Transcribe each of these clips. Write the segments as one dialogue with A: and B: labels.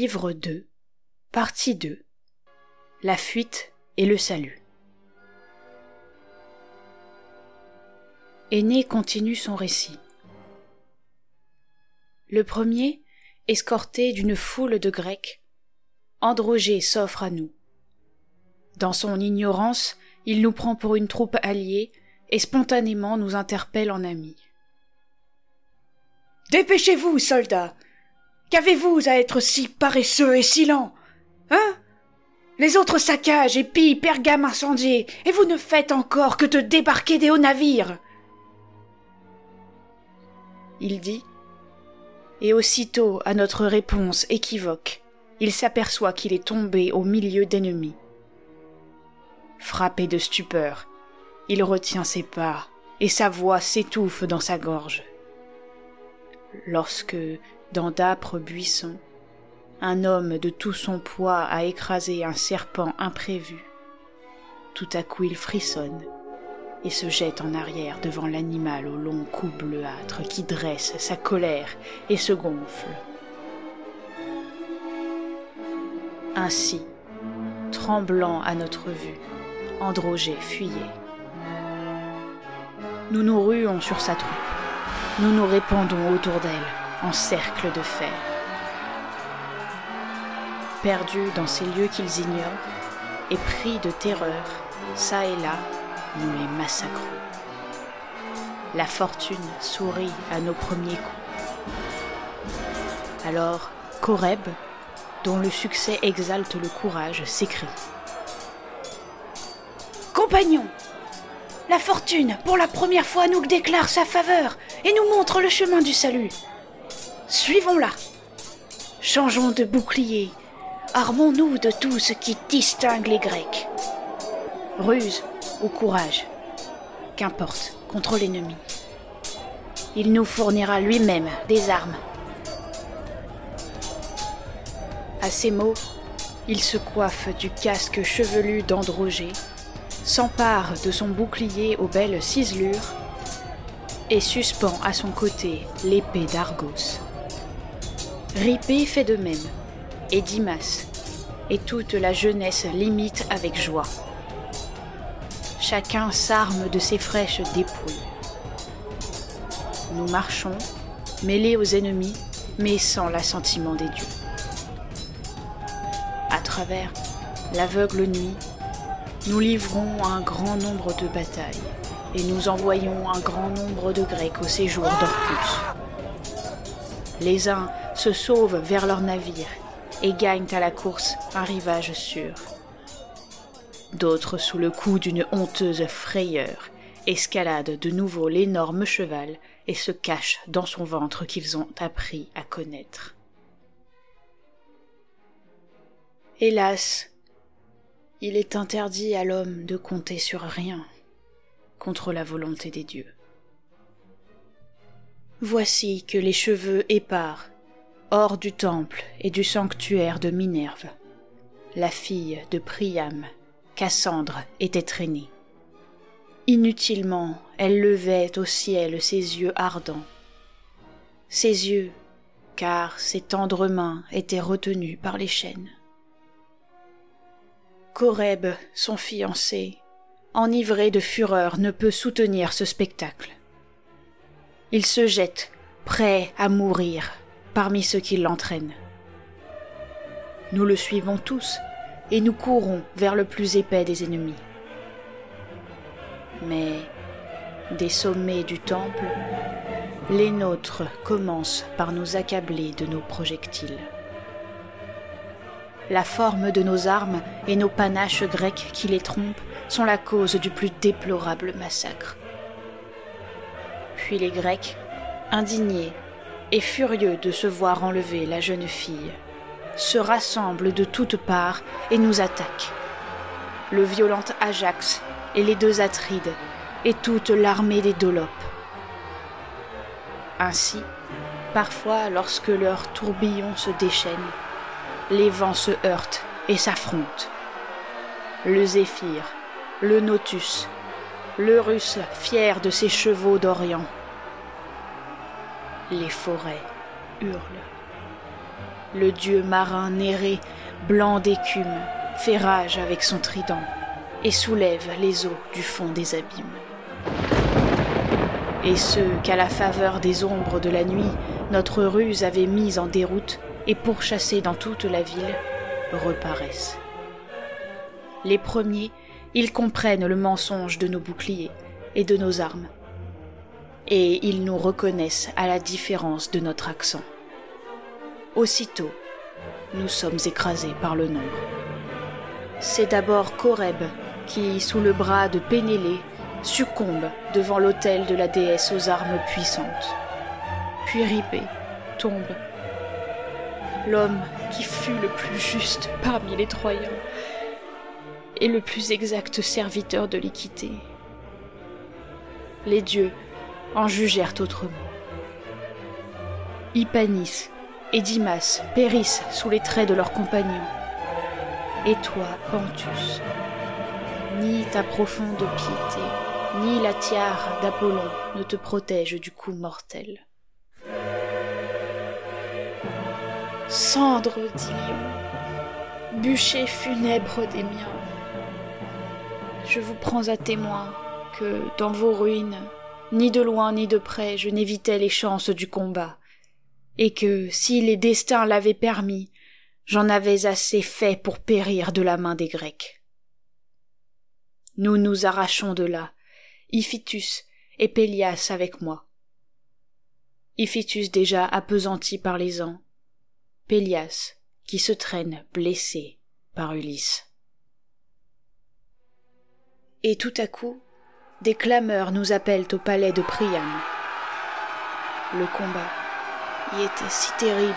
A: Livre 2 Partie 2 La fuite et le salut Aîné continue son récit. Le premier, escorté d'une foule de Grecs, Androgé s'offre à nous. Dans son ignorance, il nous prend pour une troupe alliée et spontanément nous interpelle en amis.
B: Dépêchez-vous, soldats, Qu'avez-vous à être si paresseux et si lent Hein? Les autres saccages et pillent Pergame incendiés, et vous ne faites encore que de débarquer des hauts navires
A: Il dit, et aussitôt à notre réponse équivoque, il s'aperçoit qu'il est tombé au milieu d'ennemis. Frappé de stupeur, il retient ses pas, et sa voix s'étouffe dans sa gorge. Lorsque, dans d'âpres buissons, un homme de tout son poids a écrasé un serpent imprévu. Tout à coup il frissonne et se jette en arrière devant l'animal au long cou bleuâtre qui dresse sa colère et se gonfle. Ainsi, tremblant à notre vue, Androgé fuyait. Nous nous ruons sur sa troupe, nous nous répandons autour d'elle, en cercle de fer. Perdus dans ces lieux qu'ils ignorent, et pris de terreur, ça et là, nous les massacrons. La fortune sourit à nos premiers coups. Alors, Coreb, dont le succès exalte le courage, s'écrie.
B: Compagnons, la fortune, pour la première fois, nous déclare sa faveur et nous montre le chemin du salut. Suivons-la. Changeons de bouclier. Armons-nous de tout ce qui distingue les Grecs. Ruse ou courage, qu'importe, contre l'ennemi. Il nous fournira lui-même des armes.
A: À ces mots, il se coiffe du casque chevelu d'Androgé, s'empare de son bouclier aux belles ciselures et suspend à son côté l'épée d'Argos. Ripé fait de même, et Dimas, et toute la jeunesse l'imite avec joie. Chacun s'arme de ses fraîches dépouilles. Nous marchons, mêlés aux ennemis, mais sans l'assentiment des dieux. À travers l'aveugle nuit, nous livrons un grand nombre de batailles, et nous envoyons un grand nombre de Grecs au séjour d'Orcus. Les uns se sauvent vers leur navire et gagnent à la course un rivage sûr. D'autres, sous le coup d'une honteuse frayeur, escaladent de nouveau l'énorme cheval et se cachent dans son ventre qu'ils ont appris à connaître. Hélas, il est interdit à l'homme de compter sur rien contre la volonté des dieux. Voici que les cheveux épars hors du temple et du sanctuaire de Minerve. La fille de Priam, Cassandre, était traînée. Inutilement, elle levait au ciel ses yeux ardents. Ses yeux, car ses tendres mains étaient retenues par les chaînes. Coreb, son fiancé, enivré de fureur, ne peut soutenir ce spectacle.
B: il se jette, prêt à mourir, parmi ceux qui l'entraînent. Nous le suivons tous, et nous courons vers le plus épais des ennemis. Mais, des sommets du temple, les nôtres commencent par nous accabler de nos projectiles. La forme de nos armes et nos panaches grecs qui les trompent sont la cause du plus déplorable massacre. Puis les Grecs, indignés et furieux de se voir enlever la jeune fille, se rassemblent de toutes parts et nous attaquent. Le violent Ajax et les deux Atrides et toute l'armée des Dolopes. Ainsi, parfois lorsque leurs tourbillons se déchaînent, les vents se heurtent et s'affrontent. Le zéphyr, le notus, le russe fier de ses chevaux d'Orient. Les forêts hurlent. Le dieu marin néré, blanc d'écume, fait rage avec son trident et soulève les eaux du fond des abîmes. Et ceux qu'à la faveur des ombres de la nuit notre ruse avait mis en déroute et pourchassés dans toute la ville reparaissent. Les premiers, ils comprennent le mensonge de nos boucliers et de nos armes, et ils nous reconnaissent à la différence de notre accent. Aussitôt, nous sommes écrasés par le nombre. C'est d'abord Coreb qui, sous le bras de Pénélé, succombe devant l'autel de la déesse aux armes puissantes. Puis Ripé tombe. L'homme qui fut le plus juste parmi les Troyens et le plus exact serviteur de l'équité. Les dieux en jugèrent autrement. Hypanis et Dimas périssent sous les traits de leurs compagnons. Et toi, Panthus, ni ta profonde piété, ni la tiare d'Apollon ne te protègent du coup mortel. Cendre d'Ilion, bûcher funèbre des miens, je vous prends à témoin que, dans vos ruines, ni de loin ni de près, je n'évitais les chances du combat, et que, si les destins l'avaient permis, j'en avais assez fait pour périr de la main des Grecs. Nous nous arrachons de là, Iphitus et Pélias avec moi. Iphitus déjà appesanti par les ans, Pélias qui se traîne blessé par Ulysse. Et tout à coup, des clameurs nous appellent au palais de Priam. Le combat y était si terrible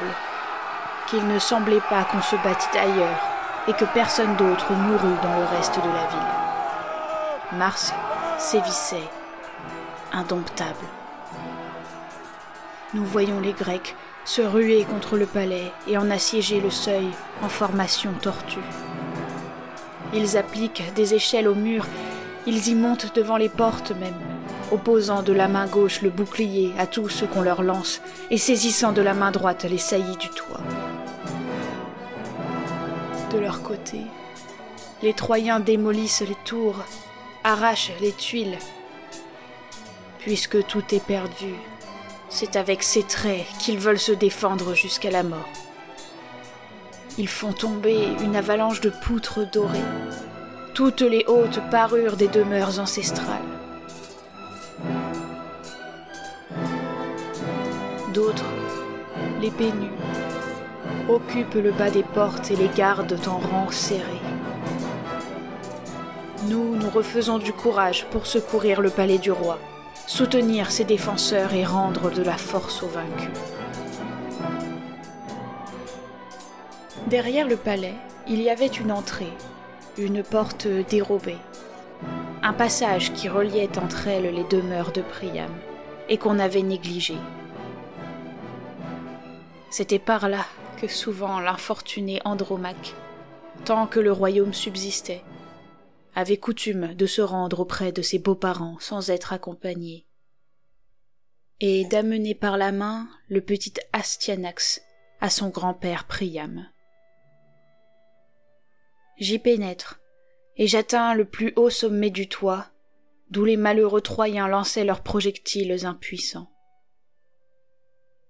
B: qu'il ne semblait pas qu'on se battît ailleurs et que personne d'autre mourût dans le reste de la ville. Mars sévissait, indomptable. Nous voyons les Grecs se ruer contre le palais et en assiéger le seuil en formation tortue. Ils appliquent des échelles au mur ils y montent devant les portes même, opposant de la main gauche le bouclier à tout ce qu'on leur lance et saisissant de la main droite les saillies du toit. De leur côté, les Troyens démolissent les tours, arrachent les tuiles. Puisque tout est perdu, c'est avec ces traits qu'ils veulent se défendre jusqu'à la mort. Ils font tomber une avalanche de poutres dorées toutes les hautes parures des demeures ancestrales. D'autres, les pénus, occupent le bas des portes et les gardent en rang serré. Nous, nous refaisons du courage pour secourir le palais du roi, soutenir ses défenseurs et rendre de la force aux vaincus. Derrière le palais, il y avait une entrée une porte dérobée, un passage qui reliait entre elles les demeures de Priam et qu'on avait négligé. C'était par là que souvent l'infortuné Andromaque, tant que le royaume subsistait, avait coutume de se rendre auprès de ses beaux-parents sans être accompagné, et d'amener par la main le petit Astyanax à son grand-père Priam. J'y pénètre, et j'atteins le plus haut sommet du toit, d'où les malheureux Troyens lançaient leurs projectiles impuissants.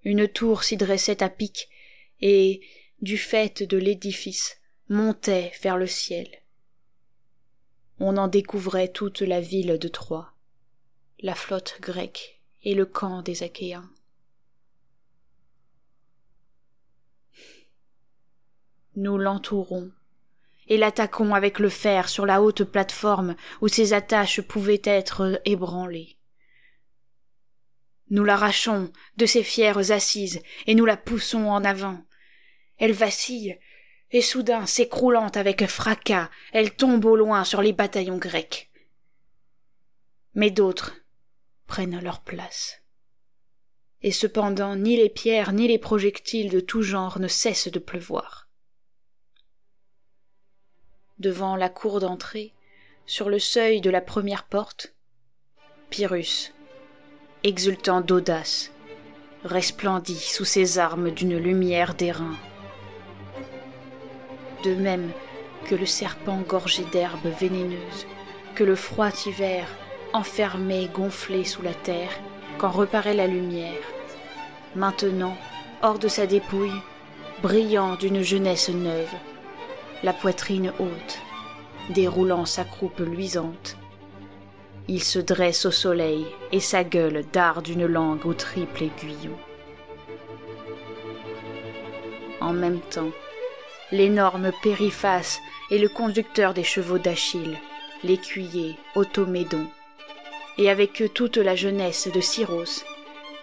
A: Une tour s'y dressait à pic, et, du fait de l'édifice, montait vers le ciel. On en découvrait toute la ville de Troie, la flotte grecque et le camp des Achéens. Nous l'entourons et l'attaquons avec le fer sur la haute plateforme où ses attaches pouvaient être ébranlées. Nous l'arrachons de ses fières assises et nous la poussons en avant. Elle vacille, et soudain, s'écroulant avec fracas, elle tombe au loin sur les bataillons grecs. Mais d'autres prennent leur place. Et cependant, ni les pierres ni les projectiles de tout genre ne cessent de pleuvoir. Devant la cour d'entrée, sur le seuil de la première porte, Pyrrhus, exultant d'audace, resplendit sous ses armes d'une lumière d'airain. De même que le serpent gorgé d'herbes vénéneuses, que le froid hiver enfermé, gonflé sous la terre, quand reparaît la lumière. Maintenant, hors de sa dépouille, brillant d'une jeunesse neuve, la poitrine haute, déroulant sa croupe luisante, il se dresse au soleil et sa gueule darde une langue au triple aiguillon. En même temps, l'énorme périphas et le conducteur des chevaux d'Achille, l'écuyer Automédon, et avec eux toute la jeunesse de Syros,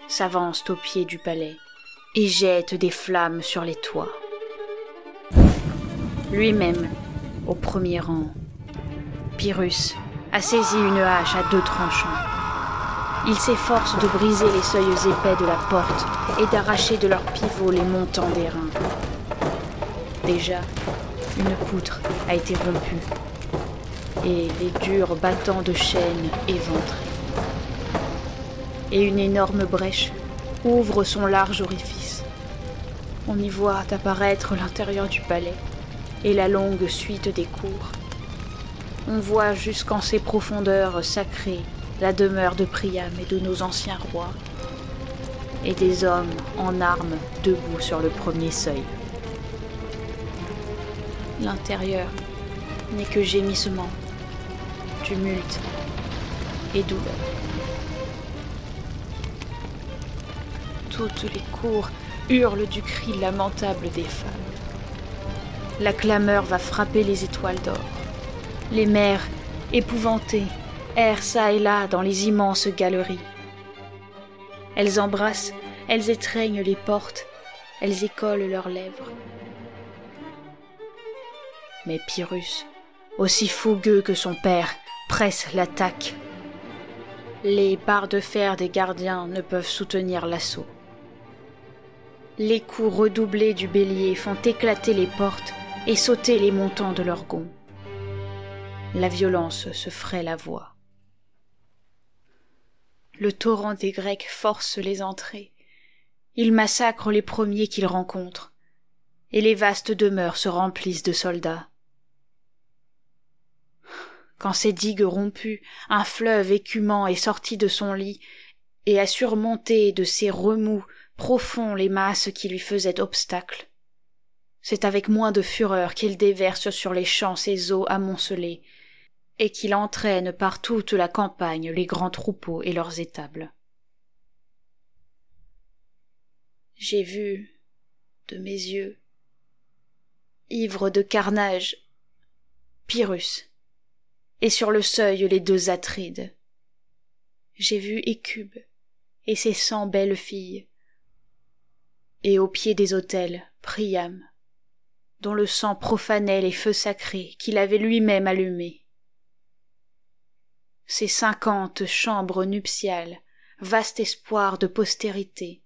A: s'avancent au pied du palais et jettent des flammes sur les toits. Lui-même, au premier rang, Pyrrhus a saisi une hache à deux tranchants. Il s'efforce de briser les seuils épais de la porte et d'arracher de leurs pivots les montants des reins. Déjà, une poutre a été rompue et les durs battants de chaîne éventrés. Et une énorme brèche ouvre son large orifice. On y voit apparaître l'intérieur du palais et la longue suite des cours on voit jusqu'en ces profondeurs sacrées la demeure de Priam et de nos anciens rois, et des hommes en armes debout sur le premier seuil. L'intérieur n'est que gémissement, tumulte et douleur. Toutes les cours hurlent du cri lamentable des femmes. La clameur va frapper les étoiles d'or. Les mères, épouvantées, errent çà et là dans les immenses galeries. Elles embrassent, elles étreignent les portes, elles écolent leurs lèvres. Mais Pyrrhus, aussi fougueux que son père, presse l'attaque. Les barres de fer des gardiens ne peuvent soutenir l'assaut. Les coups redoublés du bélier font éclater les portes et sauter les montants de leurs gonds la violence se ferait la voix. Le torrent des Grecs force les entrées. Il massacre les premiers qu'il rencontre, et les vastes demeures se remplissent de soldats. Quand ces digues rompues, un fleuve écumant est sorti de son lit, et a surmonté de ses remous profonds les masses qui lui faisaient obstacle. C'est avec moins de fureur qu'il déverse sur les champs ses eaux amoncelées, et qu'il entraîne par toute la campagne les grands troupeaux et leurs étables. J'ai vu, de mes yeux, ivre de carnage, Pyrrhus, et sur le seuil les deux Atrides. J'ai vu Écube et ses cent belles filles, et au pied des autels Priam, dont le sang profanait les feux sacrés qu'il avait lui-même allumés ces cinquante chambres nuptiales, vaste espoir de postérité,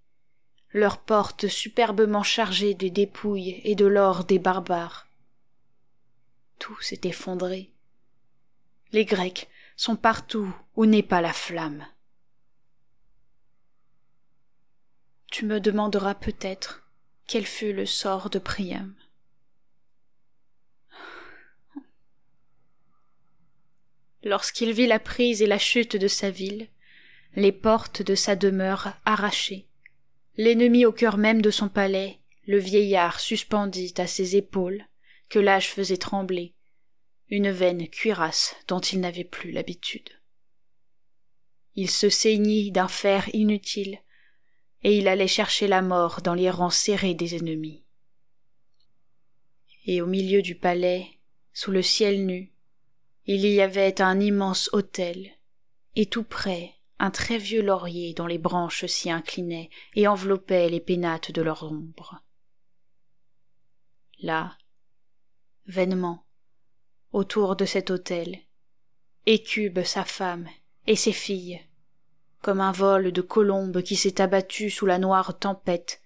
A: leurs portes superbement chargées des dépouilles et de l'or des barbares. Tout s'est effondré. Les Grecs sont partout où n'est pas la flamme. Tu me demanderas peut-être quel fut le sort de Priam. Lorsqu'il vit la prise et la chute de sa ville, les portes de sa demeure arrachées, L'ennemi au cœur même de son palais, le vieillard suspendit à ses épaules, que l'âge faisait trembler, une veine cuirasse dont il n'avait plus l'habitude. Il se saignit d'un fer inutile, et il allait chercher la mort dans les rangs serrés des ennemis. Et au milieu du palais, sous le ciel nu, il y avait un immense autel, et tout près un très vieux laurier dont les branches s'y inclinaient et enveloppaient les pénates de leur ombre. Là, vainement, autour de cet autel, Écube sa femme et ses filles, comme un vol de colombes qui s'est abattu sous la noire tempête,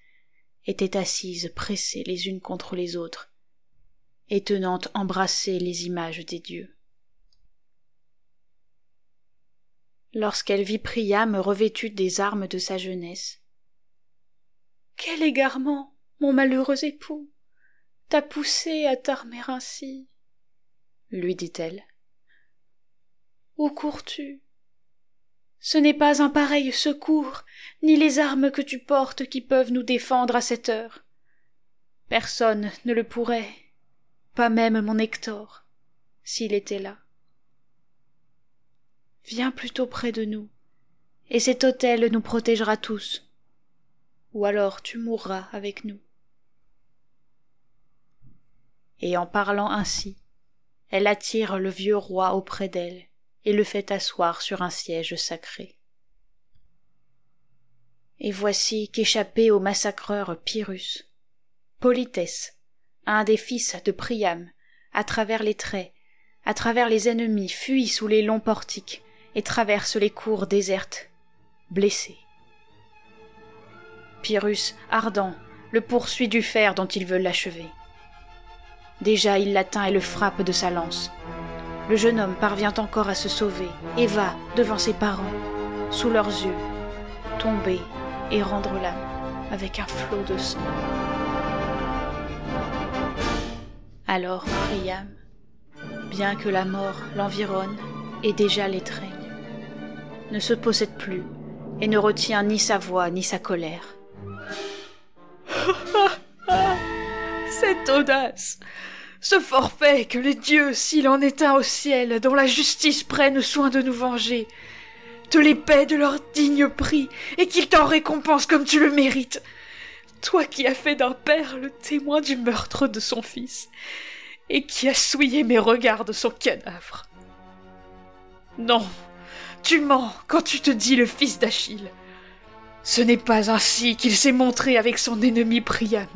A: étaient assises pressées les unes contre les autres, et tenant embrassées les images des dieux. Lorsqu'elle vit Priam revêtue des armes de sa jeunesse.
B: Quel égarement, mon malheureux époux, t'a poussé à t'armer ainsi
A: lui dit-elle.
B: Où cours-tu? Ce n'est pas un pareil secours, ni les armes que tu portes qui peuvent nous défendre à cette heure. Personne ne le pourrait, pas même mon Hector, s'il était là. Viens plutôt près de nous, et cet autel nous protégera tous. Ou alors tu mourras avec nous.
A: Et en parlant ainsi, elle attire le vieux roi auprès d'elle et le fait asseoir sur un siège sacré. Et voici qu'échappé au massacreur Pyrrhus, Politès, un des fils de Priam, à travers les traits, à travers les ennemis, fuit sous les longs portiques, et traverse les cours désertes, blessé. Pyrrhus, ardent, le poursuit du fer dont il veut l'achever. Déjà il l'atteint et le frappe de sa lance. Le jeune homme parvient encore à se sauver et va, devant ses parents, sous leurs yeux, tomber et rendre l'âme avec un flot de sang. Alors Priam, bien que la mort l'environne et déjà l'étreigne, ne se possède plus et ne retient ni sa voix ni sa colère.
B: Cette audace Ce forfait que les dieux, s'il en est un au ciel, dont la justice prenne soin de nous venger, te les paient de leur digne prix, et qu'ils t'en récompensent comme tu le mérites. Toi qui as fait d'un père le témoin du meurtre de son fils, et qui as souillé mes regards de son cadavre. Non, tu mens quand tu te dis le fils d'Achille. Ce n'est pas ainsi qu'il s'est montré avec son ennemi Priam.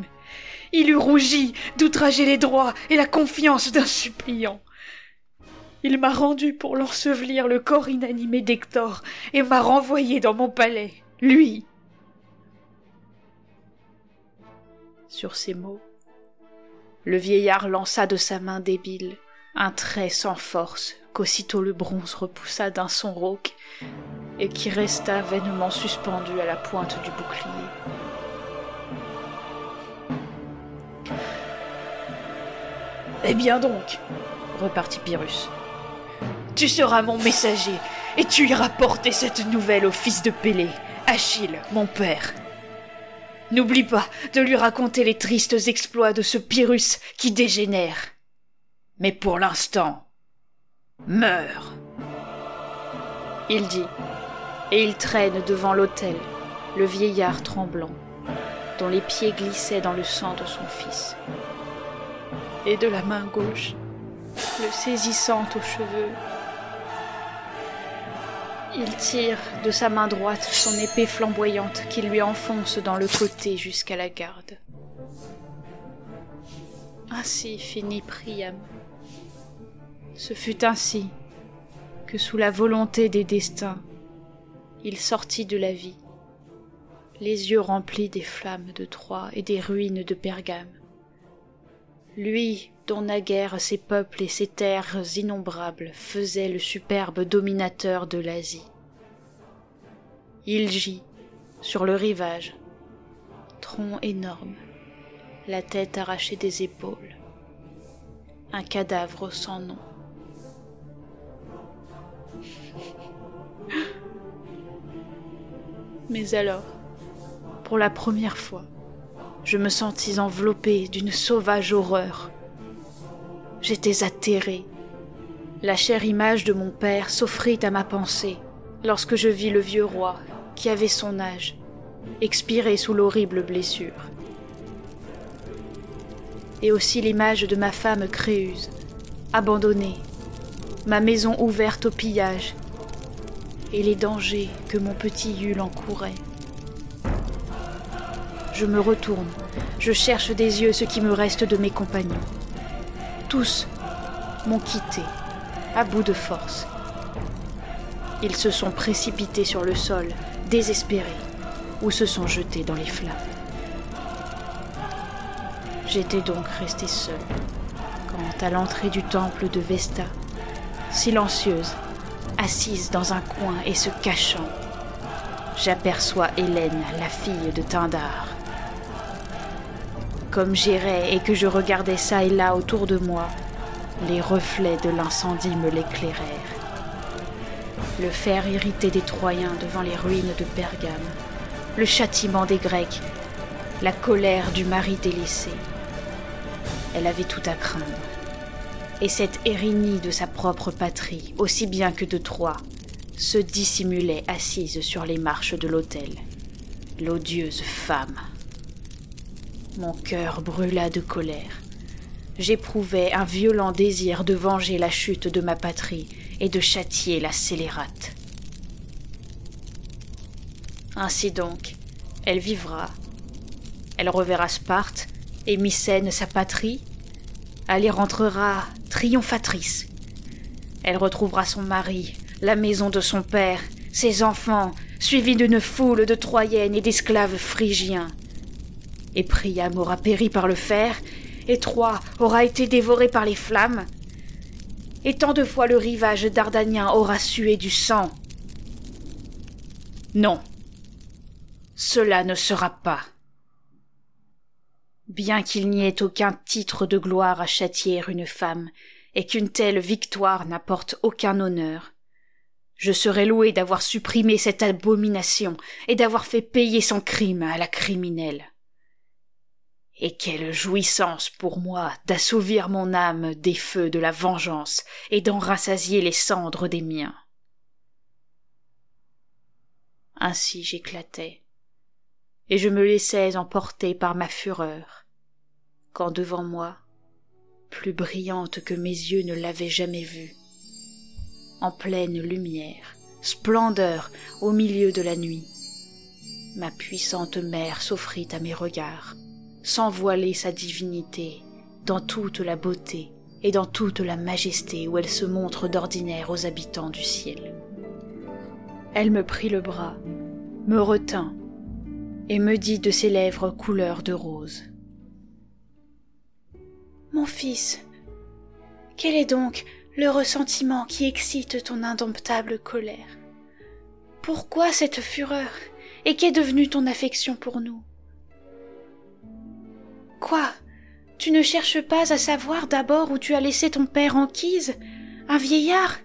B: Il eut rougi d'outrager les droits et la confiance d'un suppliant. Il m'a rendu pour l'ensevelir le corps inanimé d'Hector et m'a renvoyé dans mon palais, lui.
A: Sur ces mots, le vieillard lança de sa main débile un trait sans force qu'aussitôt le bronze repoussa d'un son rauque et qui resta vainement suspendu à la pointe du bouclier.
B: Eh bien donc, repartit Pyrrhus, tu seras mon messager et tu iras porter cette nouvelle au fils de Pélée, Achille, mon père. N'oublie pas de lui raconter les tristes exploits de ce Pyrrhus qui dégénère. Mais pour l'instant, Meurs
A: Il dit, et il traîne devant l'autel le vieillard tremblant, dont les pieds glissaient dans le sang de son fils. Et de la main gauche, le saisissant aux cheveux, il tire de sa main droite son épée flamboyante qui lui enfonce dans le côté jusqu'à la garde. Ainsi finit Priam. Ce fut ainsi que sous la volonté des destins, il sortit de la vie, les yeux remplis des flammes de Troie et des ruines de Pergame. Lui dont naguère ses peuples et ses terres innombrables faisaient le superbe dominateur de l'Asie. Il gît sur le rivage, tronc énorme, la tête arrachée des épaules, un cadavre sans nom. Mais alors, pour la première fois, je me sentis enveloppée d'une sauvage horreur. J'étais atterrée. La chère image de mon père s'offrit à ma pensée lorsque je vis le vieux roi, qui avait son âge, expirer sous l'horrible blessure. Et aussi l'image de ma femme Créuse, abandonnée, ma maison ouverte au pillage, et les dangers que mon petit Yule encourait. Je me retourne, je cherche des yeux ce qui me reste de mes compagnons. Tous m'ont quitté, à bout de force. Ils se sont précipités sur le sol, désespérés, ou se sont jetés dans les flammes. J'étais donc restée seule, quand à l'entrée du temple de Vesta, silencieuse, assise dans un coin et se cachant, j'aperçois Hélène, la fille de Tindar. Comme j'irais et que je regardais ça et là autour de moi, les reflets de l'incendie me l'éclairèrent. Le fer irrité des Troyens devant les ruines de Pergame, le châtiment des Grecs, la colère du mari délaissé. Elle avait tout à craindre. Et cette Érénie de sa propre patrie, aussi bien que de Troie, se dissimulait assise sur les marches de l'autel. L'odieuse femme. Mon cœur brûla de colère. J'éprouvais un violent désir de venger la chute de ma patrie et de châtier la scélérate. Ainsi donc, elle vivra. Elle reverra Sparte et Mycène sa patrie. Elle y rentrera triomphatrice. Elle retrouvera son mari, la maison de son père, ses enfants, suivis d'une foule de Troyennes et d'esclaves phrygiens et Priam aura péri par le fer, et Troie aura été dévorée par les flammes, et tant de fois le rivage dardanien aura sué du sang. Non, cela ne sera pas. Bien qu'il n'y ait aucun titre de gloire à châtier une femme, et qu'une telle victoire n'apporte aucun honneur, je serai loué d'avoir supprimé cette abomination et d'avoir fait payer son crime à la criminelle. Et quelle jouissance pour moi d'assouvir mon âme des feux de la vengeance et d'en rassasier les cendres des miens. Ainsi j'éclatais, et je me laissais emporter par ma fureur, quand devant moi, plus brillante que mes yeux ne l'avaient jamais vue, en pleine lumière, splendeur au milieu de la nuit, ma puissante mère s'offrit à mes regards, sans voiler sa divinité, dans toute la beauté et dans toute la majesté où elle se montre d'ordinaire aux habitants du ciel. Elle me prit le bras, me retint, et me dit de ses lèvres couleur de rose.
B: Mon fils, quel est donc le ressentiment qui excite ton indomptable colère? Pourquoi cette fureur? Et qu'est devenue ton affection pour nous? Quoi? Tu ne cherches pas à savoir d'abord où tu as laissé ton père Anquise, un vieillard?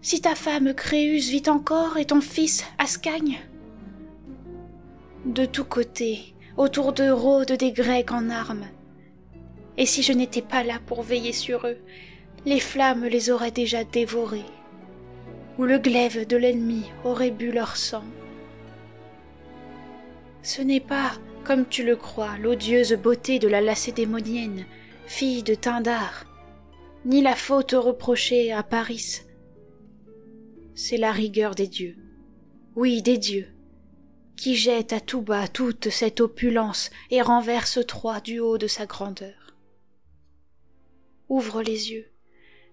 B: Si ta femme Créuse vit encore et ton fils Ascagne? De tous côtés, autour de Rhodes des Grecs en armes. Et si je n'étais pas là pour veiller sur eux, les flammes les auraient déjà dévorés, ou le glaive de l'ennemi aurait bu leur sang. Ce n'est pas comme tu le crois, l'odieuse beauté de la lacédémonienne, fille de Tindar, ni la faute reprochée à Paris. C'est la rigueur des dieux, oui des dieux, qui jette à tout bas toute cette opulence et renverse Troie du haut de sa grandeur. Ouvre les yeux,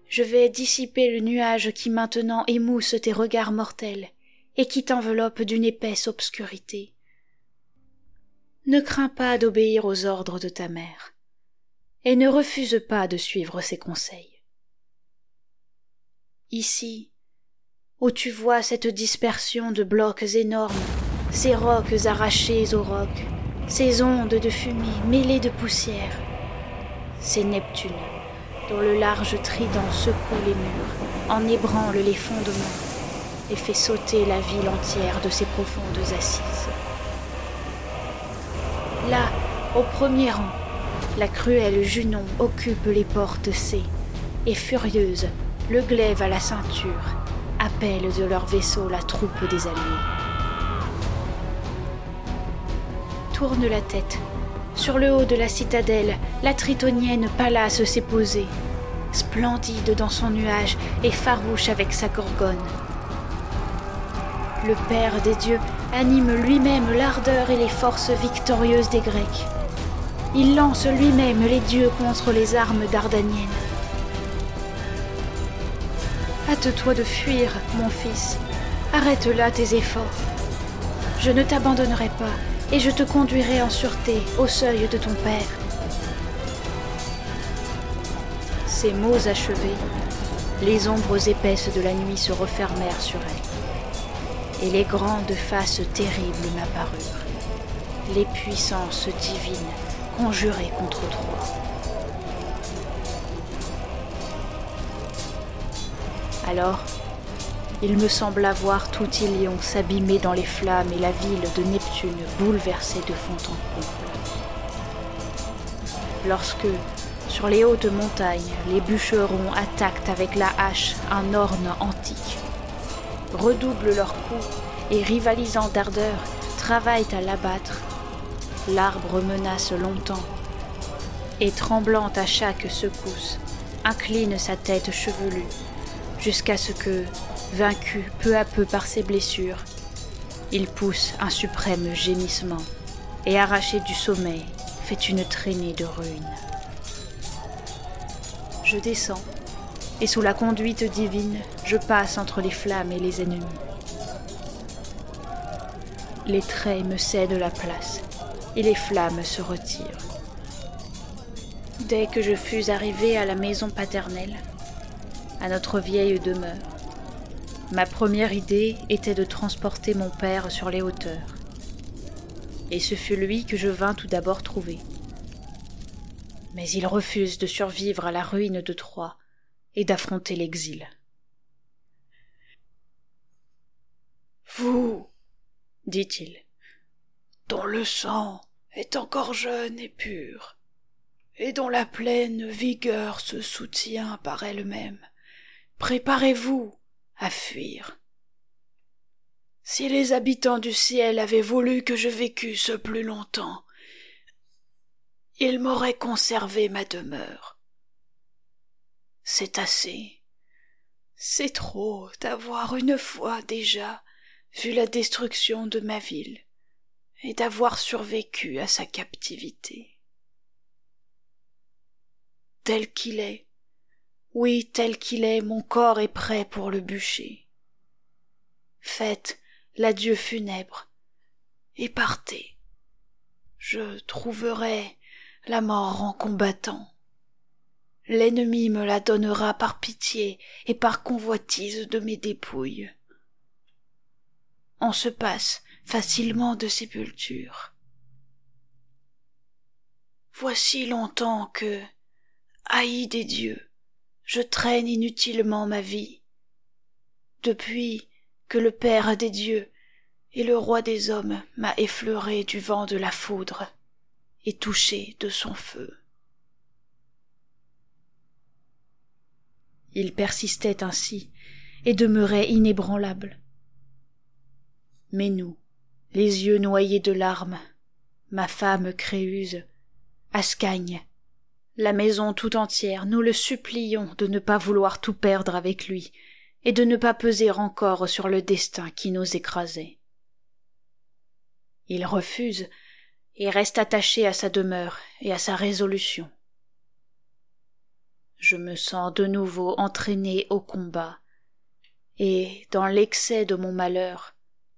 B: je vais dissiper le nuage qui maintenant émousse tes regards mortels et qui t'enveloppe d'une épaisse obscurité. Ne crains pas d'obéir aux ordres de ta mère, et ne refuse pas de suivre ses conseils. Ici, où tu vois cette dispersion de blocs énormes, ces rocs arrachés aux rocs, ces ondes de fumée mêlées de poussière, c'est Neptune, dont le large trident secoue les murs, en ébranle les fondements, et fait sauter la ville entière de ses profondes assises. Là, au premier rang, la cruelle Junon occupe les portes C, et furieuse, le glaive à la ceinture, appelle de leur vaisseau la troupe des alliés. Tourne la tête. Sur le haut de la citadelle, la tritonienne Pallas s'est posée, splendide dans son nuage et farouche avec sa gorgone. Le Père des dieux anime lui-même l'ardeur et les forces victorieuses des Grecs. Il lance lui-même les dieux contre les armes dardaniennes. Hâte-toi de fuir, mon fils. Arrête là tes efforts. Je ne t'abandonnerai pas et je te conduirai en sûreté au seuil de ton père. Ces mots achevés, les ombres épaisses de la nuit se refermèrent sur elle, et les grandes faces terribles m'apparurent, les puissances divines conjurées contre Troie. Alors, il me sembla voir tout Ilion s'abîmer dans les flammes et la ville de Neptune bouleversée de fond en comble. Lorsque, sur les hautes montagnes, les bûcherons attaquent avec la hache un orne antique, redoublent leurs coups et, rivalisant d'ardeur, travaillent à l'abattre, l'arbre menace longtemps et, tremblant à chaque secousse, incline sa tête chevelue jusqu'à ce que, vaincu peu à peu par ses blessures, il pousse un suprême gémissement et arraché du sommeil fait une traînée de ruines. Je descends et sous la conduite divine, je passe entre les flammes et les ennemis. Les traits me cèdent la place et les flammes se retirent. Dès que je fus arrivé à la maison paternelle, à notre vieille demeure, Ma première idée était de transporter mon père sur les hauteurs. Et ce fut lui que je vins tout d'abord trouver. Mais il refuse de survivre à la ruine de Troie et d'affronter l'exil.
C: Vous, dit-il, dont le sang est encore jeune et pur, et dont la pleine vigueur se soutient par elle-même, préparez-vous à fuir. Si les habitants du ciel avaient voulu que je vécusse plus longtemps, ils m'auraient conservé ma demeure. C'est assez. C'est trop d'avoir une fois déjà vu la destruction de ma ville et d'avoir survécu à sa captivité. Tel qu'il est, oui, tel qu'il est, mon corps est prêt pour le bûcher. Faites l'adieu funèbre et partez. Je trouverai la mort en combattant. L'ennemi me la donnera par pitié et par convoitise de mes dépouilles. On se passe facilement de sépulture. Voici longtemps que, haï des dieux, je traîne inutilement ma vie. Depuis que le Père des dieux et le Roi des hommes m'a effleuré du vent de la foudre et touché de son feu.
B: Il persistait ainsi et demeurait inébranlable. Mais nous, les yeux noyés de larmes, ma femme Créuse, Ascagne, la maison tout entière, nous le supplions de ne pas vouloir tout perdre avec lui, et de ne pas peser encore sur le destin qui nous écrasait. Il refuse et reste attaché à sa demeure et à sa résolution. Je me sens de nouveau entraîné au combat, et, dans l'excès de mon malheur,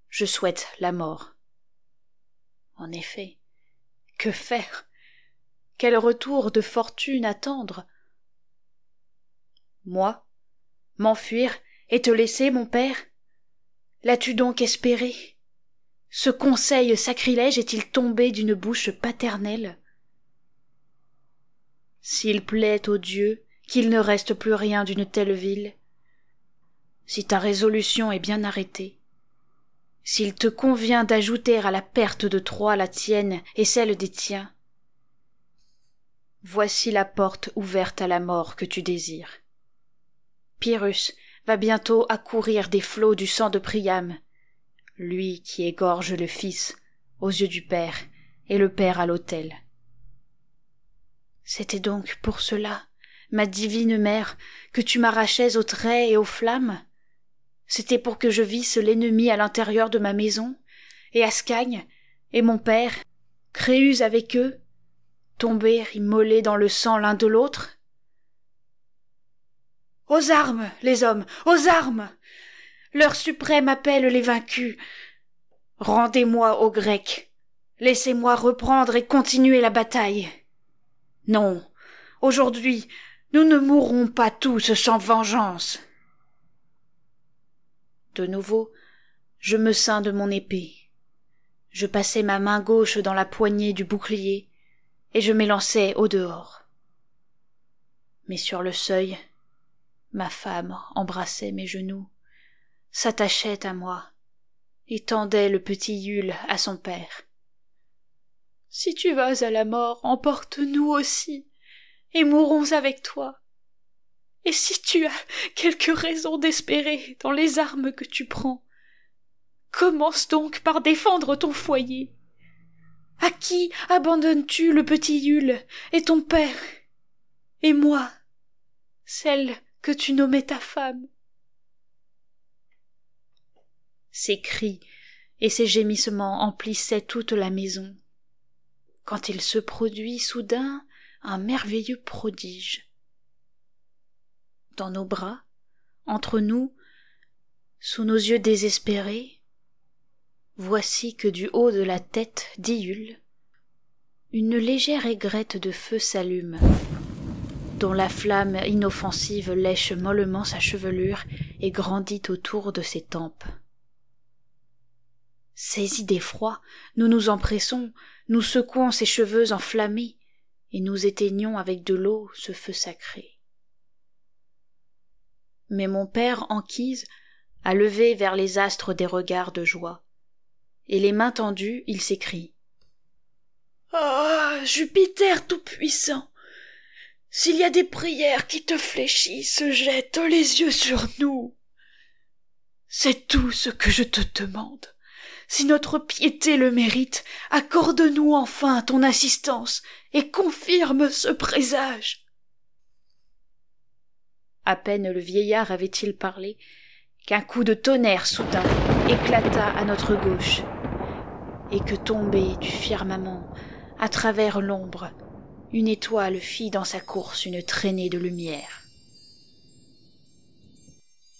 B: je souhaite la mort. En effet, que faire? Quel retour de fortune attendre? Moi? M'enfuir et te laisser, mon père? L'as-tu donc espéré? Ce conseil sacrilège est-il tombé d'une bouche paternelle? S'il plaît aux dieux qu'il ne reste plus rien d'une telle ville, si ta résolution est bien arrêtée,
A: s'il te convient d'ajouter à la perte de Troie la tienne et celle des tiens, voici la porte ouverte à la mort que tu désires. Pyrrhus va bientôt accourir des flots du sang de Priam, lui qui égorge le Fils aux yeux du Père et le Père à l'autel. C'était donc pour cela, ma divine mère, que tu m'arrachais aux traits et aux flammes? C'était pour que je visse l'ennemi à l'intérieur de ma maison, et Ascagne, et mon père, Créus avec eux, tomber immolés dans le sang l'un de l'autre? Aux armes, les hommes, aux armes L'heure suprême appelle les vaincus. Rendez-moi aux Grecs. Laissez-moi reprendre et continuer la bataille. Non, aujourd'hui, nous ne mourrons pas tous sans vengeance. De nouveau, je me ceins de mon épée. Je passai ma main gauche dans la poignée du bouclier, et je m'élançai au dehors. Mais sur le seuil, ma femme embrassait mes genoux, s'attachait à moi, et tendait le petit Yule à son père. Si tu vas à la mort, emporte-nous aussi, et mourons avec toi. Et si tu as quelque raison d'espérer dans les armes que tu prends, commence donc par défendre ton foyer. À qui abandonnes-tu le petit Yule et ton père et moi, celle que tu nommais ta femme? Ces cris et ces gémissements emplissaient toute la maison, quand il se produit soudain un merveilleux prodige. Dans nos bras, entre nous, sous nos yeux désespérés, voici que du haut de la tête d'Iule, une légère aigrette de feu s'allume, dont la flamme inoffensive lèche mollement sa chevelure et grandit autour de ses tempes. Saisis d'effroi, nous nous empressons, nous secouons ses cheveux enflammés, et nous éteignons avec de l'eau ce feu sacré. Mais mon père Anquise a levé vers les astres des regards de joie. Et les mains tendues, il s'écrie.
C: Ah. Jupiter tout-puissant. S'il y a des prières qui te fléchissent, jette les yeux sur nous. C'est tout ce que je te demande. Si notre piété le mérite, accorde-nous enfin ton assistance et confirme ce présage.
A: À peine le vieillard avait-il parlé qu'un coup de tonnerre soudain éclata à notre gauche, et que tombée du firmament, à travers l'ombre, une étoile fit dans sa course une traînée de lumière.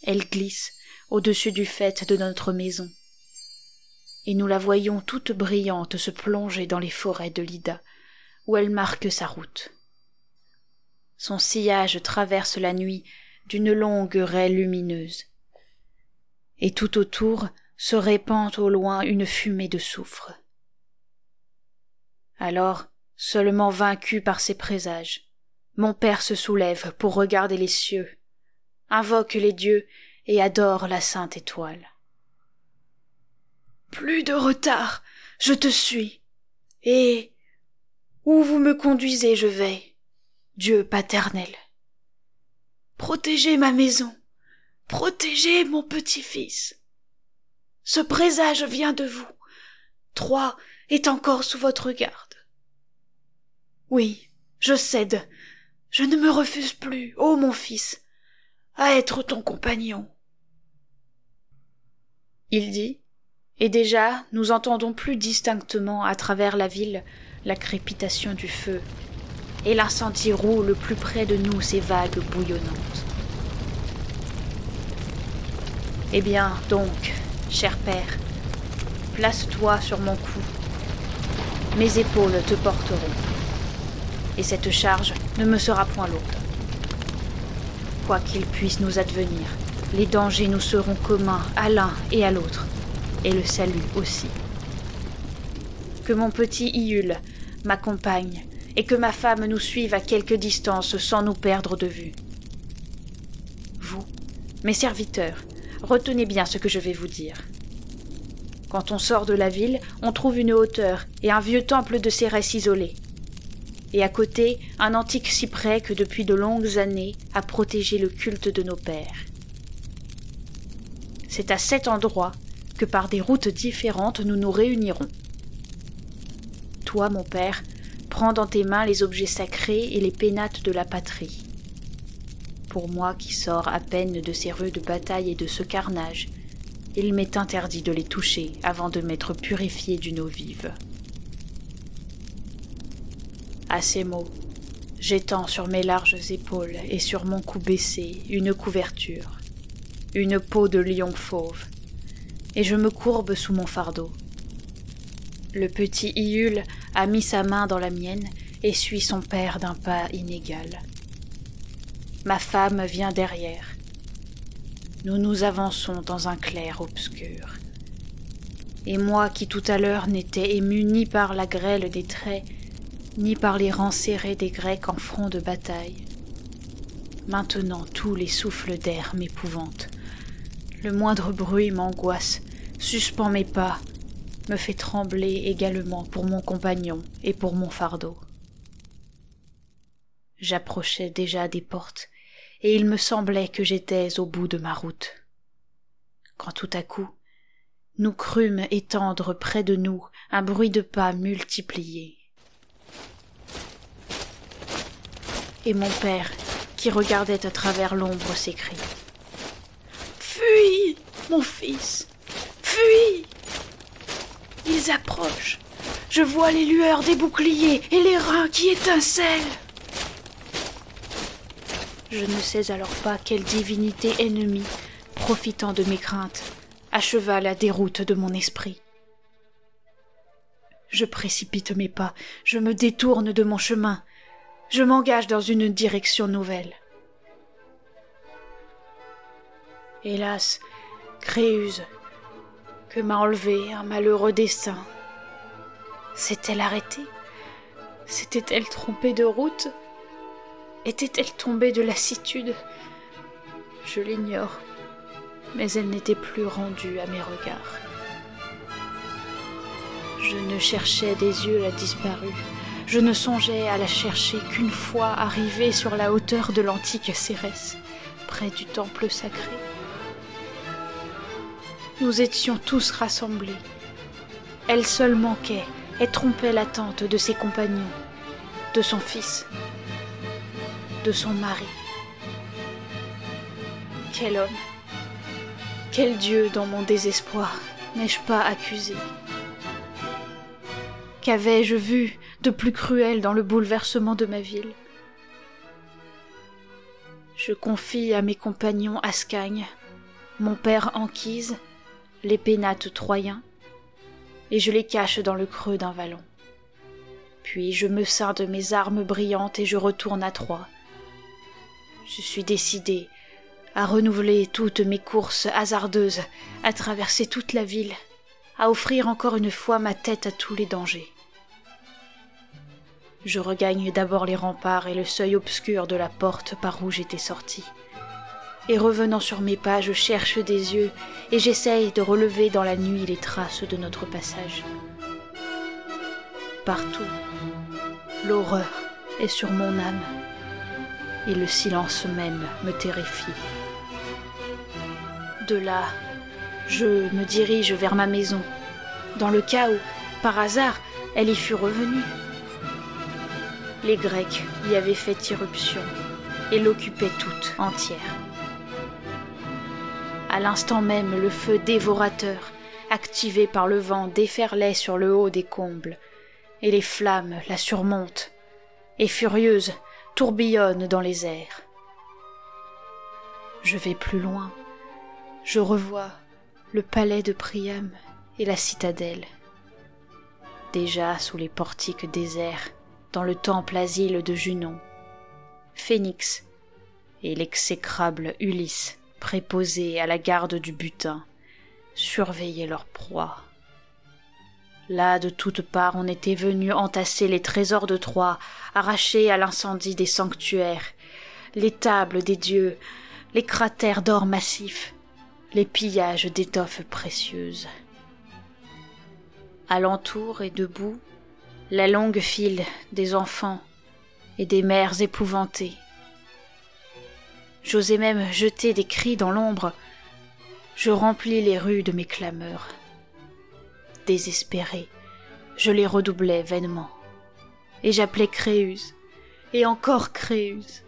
A: Elle glisse au-dessus du faîte de notre maison, et nous la voyons toute brillante se plonger dans les forêts de l'Ida, où elle marque sa route. Son sillage traverse la nuit d'une longue raie lumineuse. Et tout autour se répand au loin une fumée de soufre. Alors, seulement vaincu par ses présages, mon père se soulève pour regarder les cieux, invoque les dieux et adore la sainte étoile.
C: Plus de retard, je te suis. Et où vous me conduisez, je vais. Dieu paternel. Protégez ma maison, protégez mon petit-fils. Ce présage vient de vous. Troie est encore sous votre garde. Oui, je cède. Je ne me refuse plus, ô mon fils, à être ton compagnon.
A: Il dit, et déjà nous entendons plus distinctement à travers la ville la crépitation du feu et l'incendie roule plus près de nous ses vagues bouillonnantes. Eh bien, donc, cher père, place-toi sur mon cou. Mes épaules te porteront, et cette charge ne me sera point lourde. Quoi qu'il puisse nous advenir, les dangers nous seront communs à l'un et à l'autre, et le salut aussi. Que mon petit Iule m'accompagne et que ma femme nous suive à quelque distance sans nous perdre de vue. Vous, mes serviteurs, retenez bien ce que je vais vous dire. Quand on sort de la ville, on trouve une hauteur et un vieux temple de Cérès isolé. Et à côté, un antique cyprès que depuis de longues années a protégé le culte de nos pères. C'est à cet endroit que par des routes différentes nous nous réunirons. Toi, mon père, prends dans tes mains les objets sacrés et les pénates de la patrie. Pour moi qui sors à peine de ces rues de bataille et de ce carnage, il m'est interdit de les toucher avant de m'être purifié d'une eau vive. À ces mots, j'étends sur mes larges épaules et sur mon cou baissé une couverture, une peau de lion fauve, et je me courbe sous mon fardeau. Le petit Iule a mis sa main dans la mienne et suit son père d'un pas inégal. Ma femme vient derrière. Nous nous avançons dans un clair obscur. Et moi qui tout à l'heure n'étais ému ni par la grêle des traits, ni par les rangs serrés des Grecs en front de bataille. Maintenant tous les souffles d'air m'épouvantent. Le moindre bruit m'angoisse, suspend mes pas, me fait trembler également pour mon compagnon et pour mon fardeau. J'approchais déjà des portes, et il me semblait que j'étais au bout de ma route. Quand tout à coup, nous crûmes étendre près de nous un bruit de pas multiplié. Et mon père, qui regardait à travers l'ombre, s'écrie.
B: Fuis, mon fils. Fuis. Ils approchent. Je vois les lueurs des boucliers et les reins qui étincellent.
A: Je ne sais alors pas quelle divinité ennemie, profitant de mes craintes, acheva la déroute de mon esprit. Je précipite mes pas, je me détourne de mon chemin, je m'engage dans une direction nouvelle. Hélas, Créuse, que m'a enlevé un malheureux destin? S'est-elle arrêtée? S'était-elle trompée de route? Était-elle tombée de lassitude? Je l'ignore, mais elle n'était plus rendue à mes regards. Je ne cherchais des yeux la disparue, je ne songeais à la chercher qu'une fois arrivée sur la hauteur de l'antique Cérès, près du temple sacré nous étions tous rassemblés. Elle seule manquait et trompait l'attente de ses compagnons, de son fils, de son mari. Quel homme, quel Dieu dans mon désespoir n'ai-je pas accusé? Qu'avais-je vu de plus cruel dans le bouleversement de ma ville? Je confie à mes compagnons Ascagne, mon père Anquise les pénates troyens, et je les cache dans le creux d'un vallon. Puis je me ceins de mes armes brillantes et je retourne à Troie. Je suis décidé à renouveler toutes mes courses hasardeuses, à traverser toute la ville, à offrir encore une fois ma tête à tous les dangers. Je regagne d'abord les remparts et le seuil obscur de la porte par où j'étais sorti et revenant sur mes pas, je cherche des yeux et j'essaye de relever dans la nuit les traces de notre passage. Partout, l'horreur est sur mon âme et le silence même me terrifie. De là, je me dirige vers ma maison, dans le cas où, par hasard, elle y fût revenue. Les Grecs y avaient fait irruption et l'occupaient toute entière. À l'instant même, le feu dévorateur, activé par le vent, déferlait sur le haut des combles, et les flammes la surmontent, et furieuses, tourbillonnent dans les airs. Je vais plus loin, je revois le palais de Priam et la citadelle. Déjà sous les portiques déserts, dans le temple asile de Junon, Phénix et l'exécrable Ulysse préposés à la garde du butin, surveillaient leur proie. Là, de toutes parts, on était venu entasser les trésors de Troie, arracher à l'incendie des sanctuaires, les tables des dieux, les cratères d'or massif, les pillages d'étoffes précieuses. Alentour et debout, la longue file des enfants et des mères épouvantées. J'osais même jeter des cris dans l'ombre. Je remplis les rues de mes clameurs. Désespéré, je les redoublais vainement. Et j'appelais Créuse, et encore Créuse.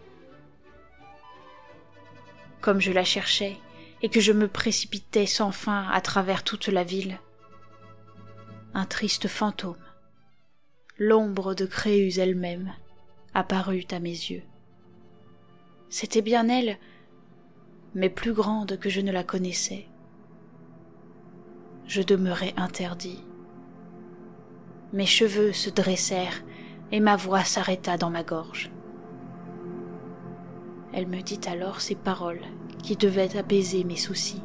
A: Comme je la cherchais, et que je me précipitais sans fin à travers toute la ville, un triste fantôme, l'ombre de Créuse elle-même, apparut à mes yeux. C'était bien elle, mais plus grande que je ne la connaissais. Je demeurai interdit. Mes cheveux se dressèrent et ma voix s'arrêta dans ma gorge. Elle me dit alors ces paroles qui devaient apaiser mes soucis.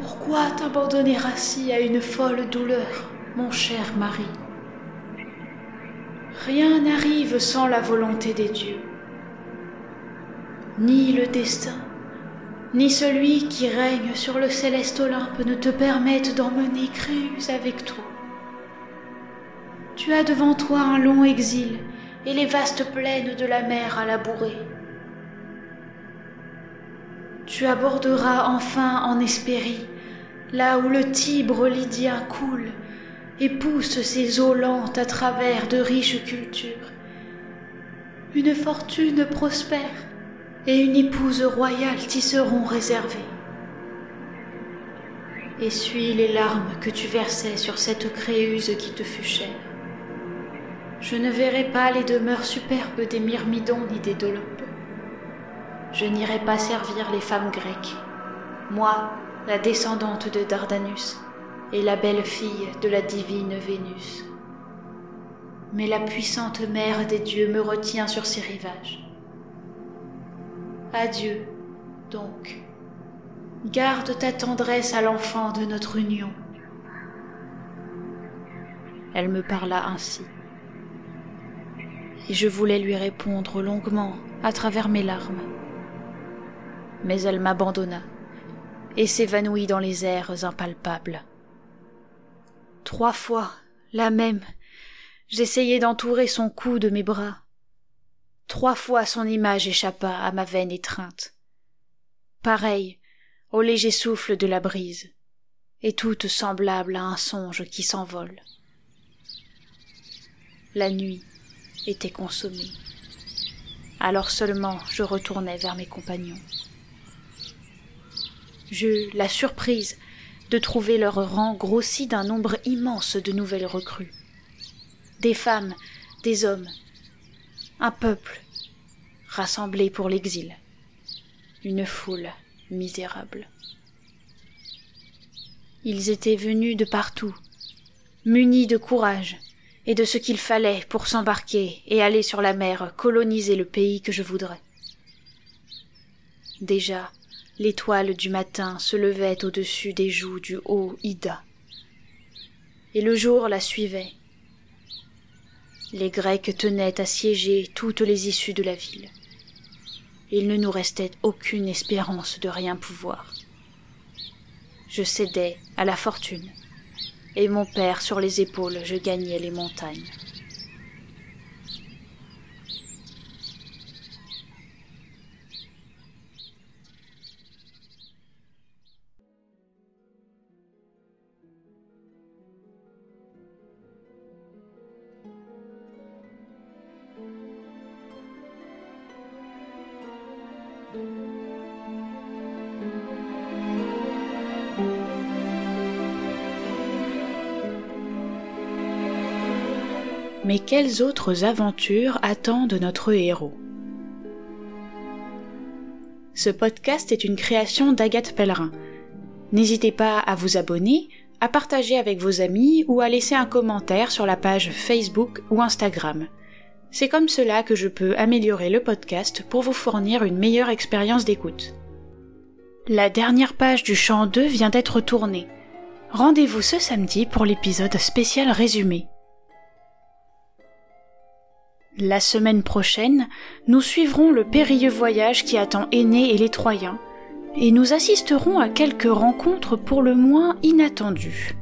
B: Pourquoi t'abandonner ainsi à une folle douleur, mon cher mari? Rien n'arrive sans la volonté des dieux. Ni le destin, ni celui qui règne sur le céleste Olympe ne te permettent d'emmener Créus avec toi. Tu as devant toi un long exil et les vastes plaines de la mer à labourer. Tu aborderas enfin en Hespérie, là où le Tibre lydien coule et pousse ses eaux lentes à travers de riches cultures. Une fortune prospère et une épouse royale t'y seront réservées. Essuie les larmes que tu versais sur cette créuse qui te fut chère. Je ne verrai pas les demeures superbes des Myrmidons ni des Dolopes. Je n'irai pas servir les femmes grecques, moi, la descendante de Dardanus, et la belle fille de la divine Vénus. Mais la puissante mère des dieux me retient sur ses rivages. Adieu, donc. Garde ta tendresse à l'enfant de notre union.
A: Elle me parla ainsi. Et je voulais lui répondre longuement à travers mes larmes. Mais elle m'abandonna et s'évanouit dans les airs impalpables. Trois fois, la même, j'essayai d'entourer son cou de mes bras. Trois fois son image échappa à ma veine étreinte. Pareille au léger souffle de la brise, et toute semblable à un songe qui s'envole. La nuit était consommée. Alors seulement je retournai vers mes compagnons. J'eus la surprise de trouver leur rang grossi d'un nombre immense de nouvelles recrues. Des femmes, des hommes, un peuple rassemblé pour l'exil, une foule misérable. Ils étaient venus de partout, munis de courage et de ce qu'il fallait pour s'embarquer et aller sur la mer coloniser le pays que je voudrais. Déjà, L'étoile du matin se levait au-dessus des joues du haut Ida. Et le jour la suivait. Les Grecs tenaient assiéger toutes les issues de la ville. Il ne nous restait aucune espérance de rien pouvoir. Je cédais à la fortune, et mon père sur les épaules je gagnais les montagnes. Mais quelles autres aventures attendent notre héros? Ce podcast est une création d'Agathe Pellerin. N'hésitez pas à vous abonner, à partager avec vos amis ou à laisser un commentaire sur la page Facebook ou Instagram. C'est comme cela que je peux améliorer le podcast pour vous fournir une meilleure expérience d'écoute. La dernière page du chant 2 vient d'être tournée. Rendez-vous ce samedi pour l'épisode spécial résumé. La semaine prochaine, nous suivrons le périlleux voyage qui attend Aîné et les Troyens, et nous assisterons à quelques rencontres pour le moins inattendues.